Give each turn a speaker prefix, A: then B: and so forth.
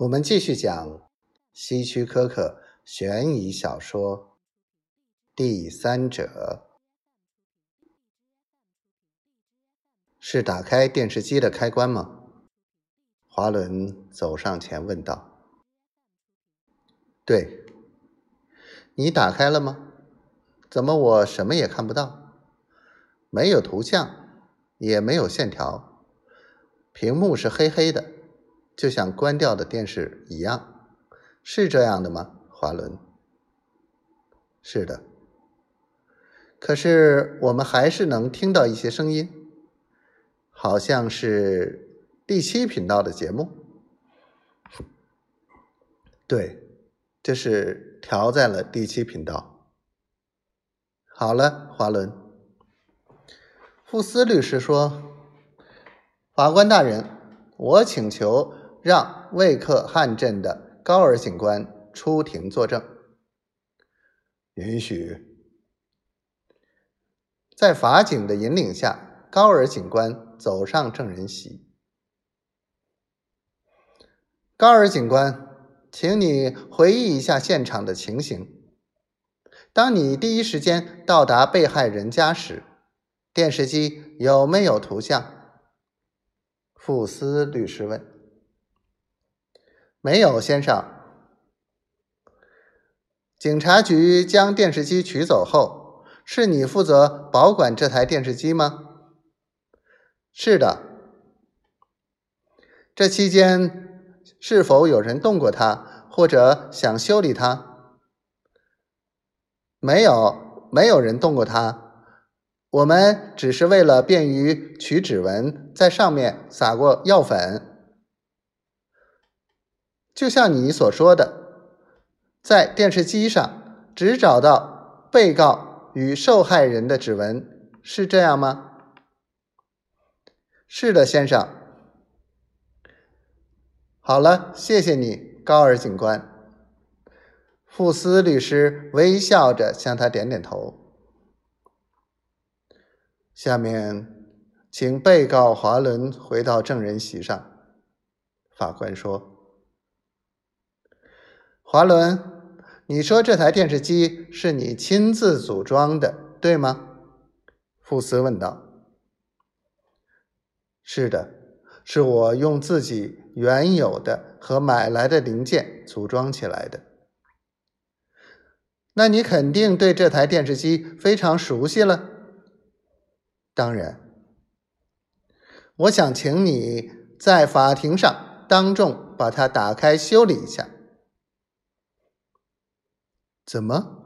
A: 我们继续讲希区柯克悬疑小说《第三者》。是打开电视机的开关吗？华伦走上前问道。“对，你打开了吗？怎么我什么也看不到？没有图像，也没有线条，屏幕是黑黑的。”就像关掉的电视一样，是这样的吗？华伦，是的。可是我们还是能听到一些声音，好像是第七频道的节目。对，这是调在了第七频道。好了，华伦，富斯律师说：“法官大人，我请求。”让魏克汉镇的高尔警官出庭作证。
B: 允许。
A: 在法警的引领下，高尔警官走上证人席。高尔警官，请你回忆一下现场的情形。当你第一时间到达被害人家时，电视机有没有图像？
B: 富斯律师问。
A: 没有，先生。警察局将电视机取走后，是你负责保管这台电视机吗？是的。这期间是否有人动过它，或者想修理它？没有，没有人动过它。我们只是为了便于取指纹，在上面撒过药粉。就像你所说的，在电视机上只找到被告与受害人的指纹，是这样吗？是的，先生。好了，谢谢你，高尔警官。富斯律师微笑着向他点点头。下面，请被告华伦回到证人席上。法官说。华伦，你说这台电视机是你亲自组装的，对吗？富斯问道。是的，是我用自己原有的和买来的零件组装起来的。那你肯定对这台电视机非常熟悉了。当然。我想请你在法庭上当众把它打开修理一下。
B: 怎么？